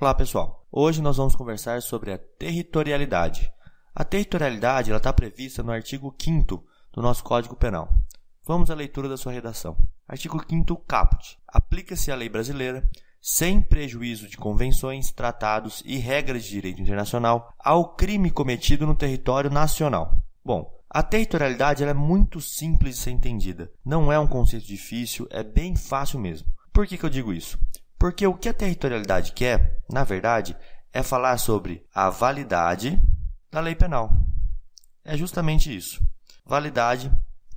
Olá pessoal, hoje nós vamos conversar sobre a territorialidade. A territorialidade está prevista no artigo 5 do nosso Código Penal. Vamos à leitura da sua redação. Artigo 5 caput. Aplica-se a lei brasileira, sem prejuízo de convenções, tratados e regras de direito internacional, ao crime cometido no território nacional. Bom, a territorialidade é muito simples de ser entendida. Não é um conceito difícil, é bem fácil mesmo. Por que, que eu digo isso? Porque o que a territorialidade quer, na verdade, é falar sobre a validade da lei penal. É justamente isso. Validade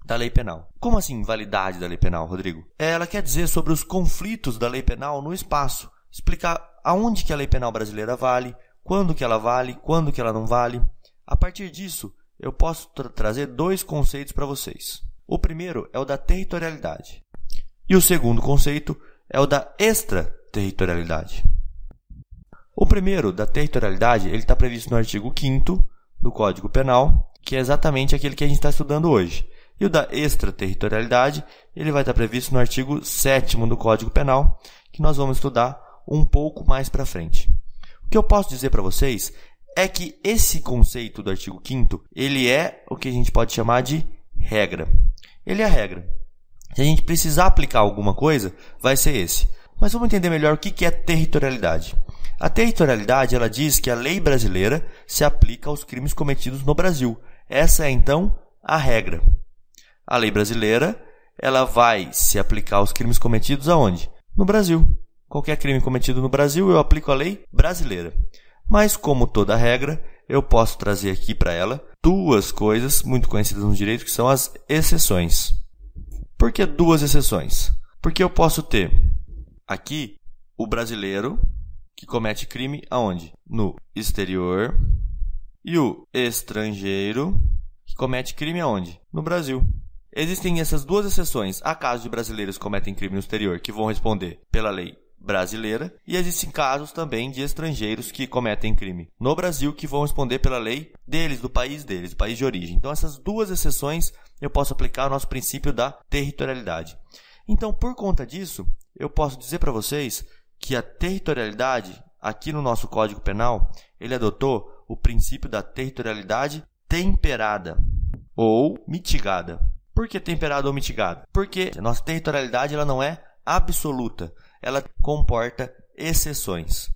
da lei penal. Como assim validade da lei penal, Rodrigo? Ela quer dizer sobre os conflitos da lei penal no espaço. Explicar aonde que a lei penal brasileira vale, quando que ela vale, quando que ela não vale. A partir disso, eu posso tra trazer dois conceitos para vocês. O primeiro é o da territorialidade. E o segundo conceito é o da extraterritorialidade. O primeiro, da territorialidade, ele está previsto no artigo 5 do Código Penal, que é exatamente aquele que a gente está estudando hoje. E o da extraterritorialidade, ele vai estar previsto no artigo 7 do Código Penal, que nós vamos estudar um pouco mais para frente. O que eu posso dizer para vocês é que esse conceito do artigo 5 ele é o que a gente pode chamar de regra. Ele é a regra. Se a gente precisar aplicar alguma coisa, vai ser esse. Mas vamos entender melhor o que é territorialidade. A territorialidade ela diz que a lei brasileira se aplica aos crimes cometidos no Brasil. Essa é então a regra. A lei brasileira ela vai se aplicar aos crimes cometidos aonde? No Brasil. Qualquer crime cometido no Brasil, eu aplico a lei brasileira. Mas como toda regra, eu posso trazer aqui para ela duas coisas muito conhecidas no direito que são as exceções. Por que duas exceções? Porque eu posso ter aqui o brasileiro que comete crime aonde? No exterior e o estrangeiro que comete crime aonde? No Brasil. Existem essas duas exceções. Há casos de brasileiros que cometem crime no exterior que vão responder pela lei brasileira e existem casos também de estrangeiros que cometem crime no Brasil que vão responder pela lei deles, do país deles, do país de origem. Então essas duas exceções eu posso aplicar o nosso princípio da territorialidade. Então, por conta disso, eu posso dizer para vocês que a territorialidade, aqui no nosso Código Penal, ele adotou o princípio da territorialidade temperada ou mitigada. Por que temperada ou mitigada? Porque a nossa territorialidade ela não é absoluta, ela comporta exceções.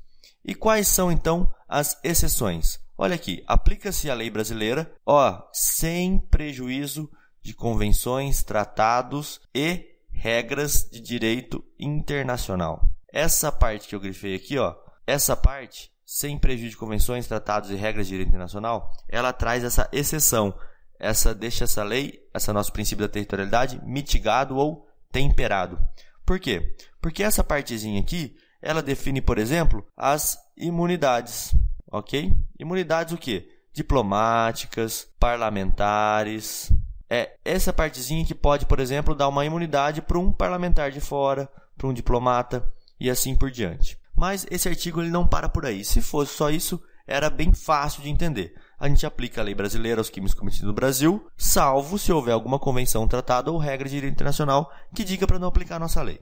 E quais são então as exceções? Olha aqui, aplica-se a lei brasileira, ó, sem prejuízo de convenções, tratados e regras de direito internacional. Essa parte que eu grifei aqui, ó, essa parte, sem prejuízo de convenções, tratados e regras de direito internacional, ela traz essa exceção, essa deixa essa lei, esse nosso princípio da territorialidade mitigado ou temperado. Por quê? Porque essa partezinha aqui, ela define, por exemplo, as imunidades, ok? Imunidades o quê? Diplomáticas, parlamentares, é essa partezinha que pode, por exemplo, dar uma imunidade para um parlamentar de fora, para um diplomata e assim por diante. Mas esse artigo ele não para por aí. Se fosse só isso, era bem fácil de entender. A gente aplica a lei brasileira aos crimes cometidos no Brasil, salvo se houver alguma convenção, tratado ou regra de direito internacional que diga para não aplicar a nossa lei.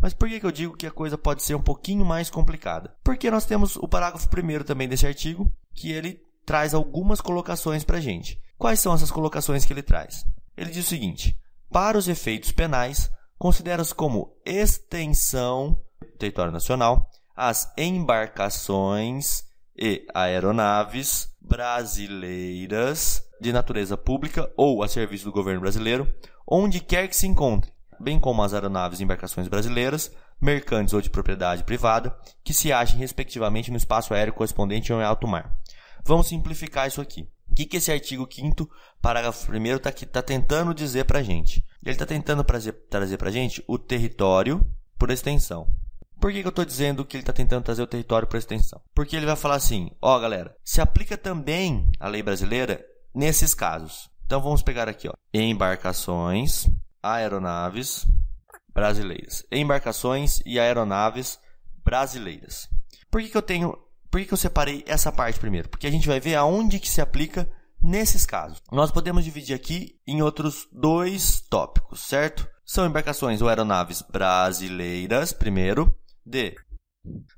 Mas por que, que eu digo que a coisa pode ser um pouquinho mais complicada? Porque nós temos o parágrafo primeiro também desse artigo, que ele traz algumas colocações para gente. Quais são essas colocações que ele traz? Ele diz o seguinte: para os efeitos penais, considera-se como extensão do território nacional as embarcações e aeronaves brasileiras de natureza pública ou a serviço do governo brasileiro, onde quer que se encontre, bem como as aeronaves e embarcações brasileiras, mercantes ou de propriedade privada, que se achem respectivamente no espaço aéreo correspondente ao alto mar. Vamos simplificar isso aqui. O que, que esse artigo 5 parágrafo 1 está tá tentando dizer para a gente? Ele está tentando trazer, trazer para a gente o território por extensão. Por que, que eu estou dizendo que ele está tentando trazer o território por extensão? Porque ele vai falar assim, ó galera, se aplica também a lei brasileira nesses casos. Então vamos pegar aqui, ó, embarcações, aeronaves brasileiras. Embarcações e aeronaves brasileiras. Por que, que eu tenho por que, que eu separei essa parte primeiro? Porque a gente vai ver aonde que se aplica nesses casos. Nós podemos dividir aqui em outros dois tópicos, certo? São embarcações ou aeronaves brasileiras, primeiro, de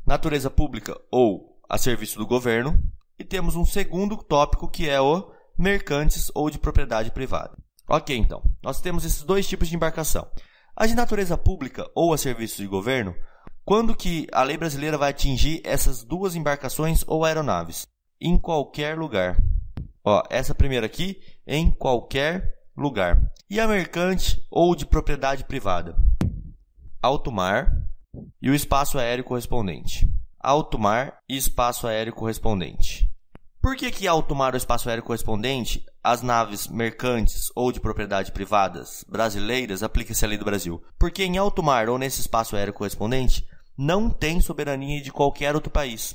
natureza pública ou a serviço do governo. E temos um segundo tópico que é o mercantes ou de propriedade privada. Ok, então, nós temos esses dois tipos de embarcação. A de natureza pública ou a serviço de governo, quando que a lei brasileira vai atingir essas duas embarcações ou aeronaves? Em qualquer lugar. Ó, essa primeira aqui, em qualquer lugar. E a mercante ou de propriedade privada? Alto mar e o espaço aéreo correspondente. Alto mar e espaço aéreo correspondente. Por que, que alto mar ou espaço aéreo correspondente, as naves mercantes ou de propriedade privadas brasileiras, aplica-se a lei do Brasil? Porque em alto mar ou nesse espaço aéreo correspondente, não tem soberania de qualquer outro país.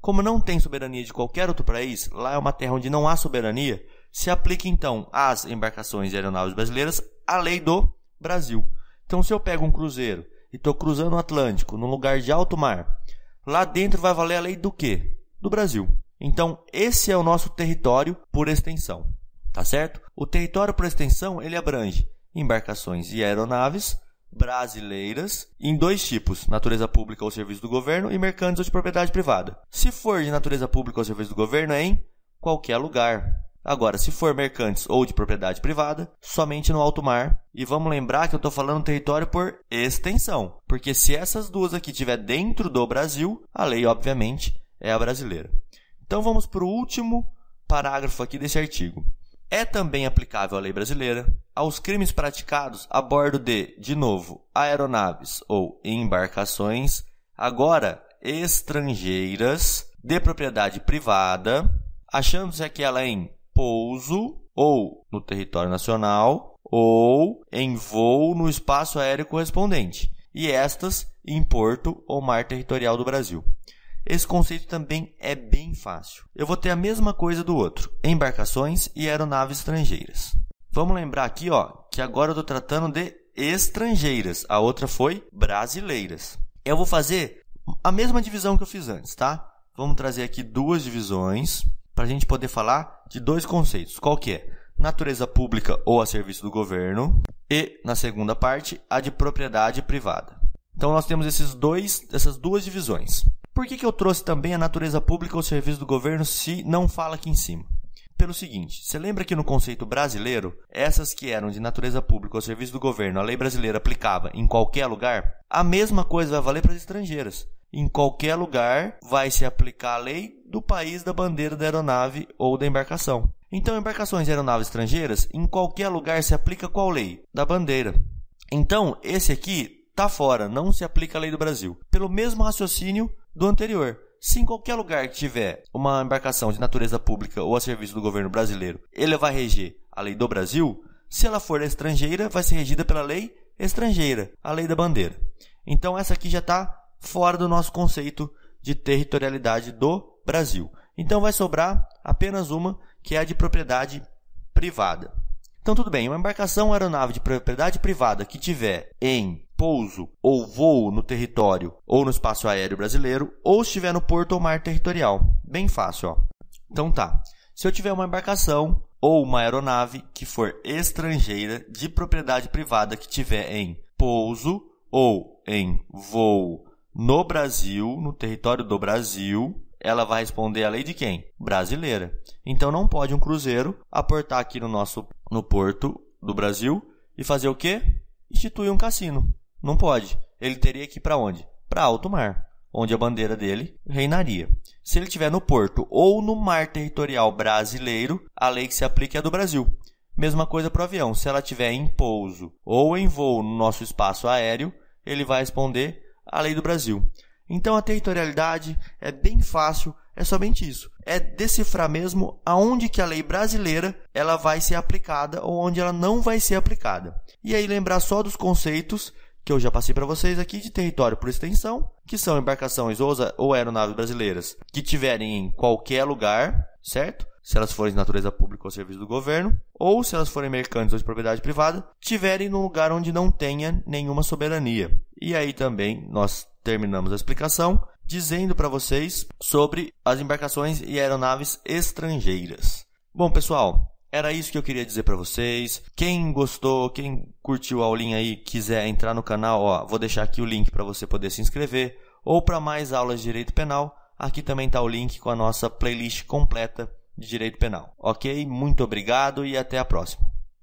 Como não tem soberania de qualquer outro país, lá é uma terra onde não há soberania, se aplica então às embarcações e aeronaves brasileiras a lei do Brasil. Então, se eu pego um cruzeiro e estou cruzando o Atlântico num lugar de alto mar, lá dentro vai valer a lei do quê? Do Brasil. Então, esse é o nosso território por extensão, tá certo? O território por extensão, ele abrange embarcações e aeronaves brasileiras em dois tipos, natureza pública ou serviço do governo e mercantes ou de propriedade privada. Se for de natureza pública ou serviço do governo, é em qualquer lugar. Agora, se for mercantes ou de propriedade privada, somente no alto mar. E vamos lembrar que eu estou falando território por extensão, porque se essas duas aqui estiver dentro do Brasil, a lei, obviamente, é a brasileira. Então vamos para o último parágrafo aqui desse artigo. É também aplicável a lei brasileira aos crimes praticados a bordo de, de novo, aeronaves ou embarcações, agora estrangeiras, de propriedade privada, achando-se aquela em pouso ou no território nacional ou em voo no espaço aéreo correspondente, e estas em porto ou mar territorial do Brasil. Esse conceito também é bem fácil. Eu vou ter a mesma coisa do outro: embarcações e aeronaves estrangeiras. Vamos lembrar aqui, ó, que agora eu estou tratando de estrangeiras. A outra foi brasileiras. Eu vou fazer a mesma divisão que eu fiz antes, tá? Vamos trazer aqui duas divisões para a gente poder falar de dois conceitos. Qual que é? Natureza pública ou a serviço do governo e, na segunda parte, a de propriedade privada. Então nós temos esses dois, essas duas divisões. Por que, que eu trouxe também a natureza pública ou serviço do governo se não fala aqui em cima? Pelo seguinte, você lembra que no conceito brasileiro, essas que eram de natureza pública ou serviço do governo, a lei brasileira aplicava em qualquer lugar? A mesma coisa vai valer para as estrangeiras. Em qualquer lugar vai se aplicar a lei do país da bandeira da aeronave ou da embarcação. Então, embarcações e aeronaves estrangeiras, em qualquer lugar se aplica qual lei? Da bandeira. Então, esse aqui está fora, não se aplica a lei do Brasil. Pelo mesmo raciocínio do anterior. Se em qualquer lugar que tiver uma embarcação de natureza pública ou a serviço do governo brasileiro, ele vai reger a lei do Brasil, se ela for estrangeira, vai ser regida pela lei estrangeira, a lei da bandeira. Então essa aqui já está fora do nosso conceito de territorialidade do Brasil. Então vai sobrar apenas uma, que é a de propriedade privada. Então tudo bem, uma embarcação aeronave de propriedade privada que tiver em pouso ou voo no território ou no espaço aéreo brasileiro, ou estiver no porto ou mar territorial. Bem fácil, ó. Então tá. Se eu tiver uma embarcação ou uma aeronave que for estrangeira de propriedade privada que tiver em pouso ou em voo no Brasil, no território do Brasil, ela vai responder a lei de quem? Brasileira. Então não pode um cruzeiro aportar aqui no nosso no porto do Brasil e fazer o quê? Instituir um cassino. Não pode. Ele teria que ir para onde? Para alto mar, onde a bandeira dele reinaria. Se ele estiver no porto ou no mar territorial brasileiro, a lei que se aplica é a do Brasil. Mesma coisa para o avião. Se ela estiver em pouso ou em voo no nosso espaço aéreo, ele vai responder a lei do Brasil. Então a territorialidade é bem fácil, é somente isso. É decifrar mesmo aonde que a lei brasileira ela vai ser aplicada ou onde ela não vai ser aplicada. E aí lembrar só dos conceitos que eu já passei para vocês aqui de território por extensão, que são embarcações ou aeronaves brasileiras que tiverem em qualquer lugar, certo? Se elas forem de natureza pública ou serviço do governo, ou se elas forem mercantes ou de propriedade privada, tiverem num lugar onde não tenha nenhuma soberania. E aí também nós terminamos a explicação dizendo para vocês sobre as embarcações e aeronaves estrangeiras. Bom, pessoal, era isso que eu queria dizer para vocês. Quem gostou, quem curtiu a aulinha aí, quiser entrar no canal, ó, vou deixar aqui o link para você poder se inscrever ou para mais aulas de direito penal, aqui também está o link com a nossa playlist completa de direito penal. Ok? Muito obrigado e até a próxima.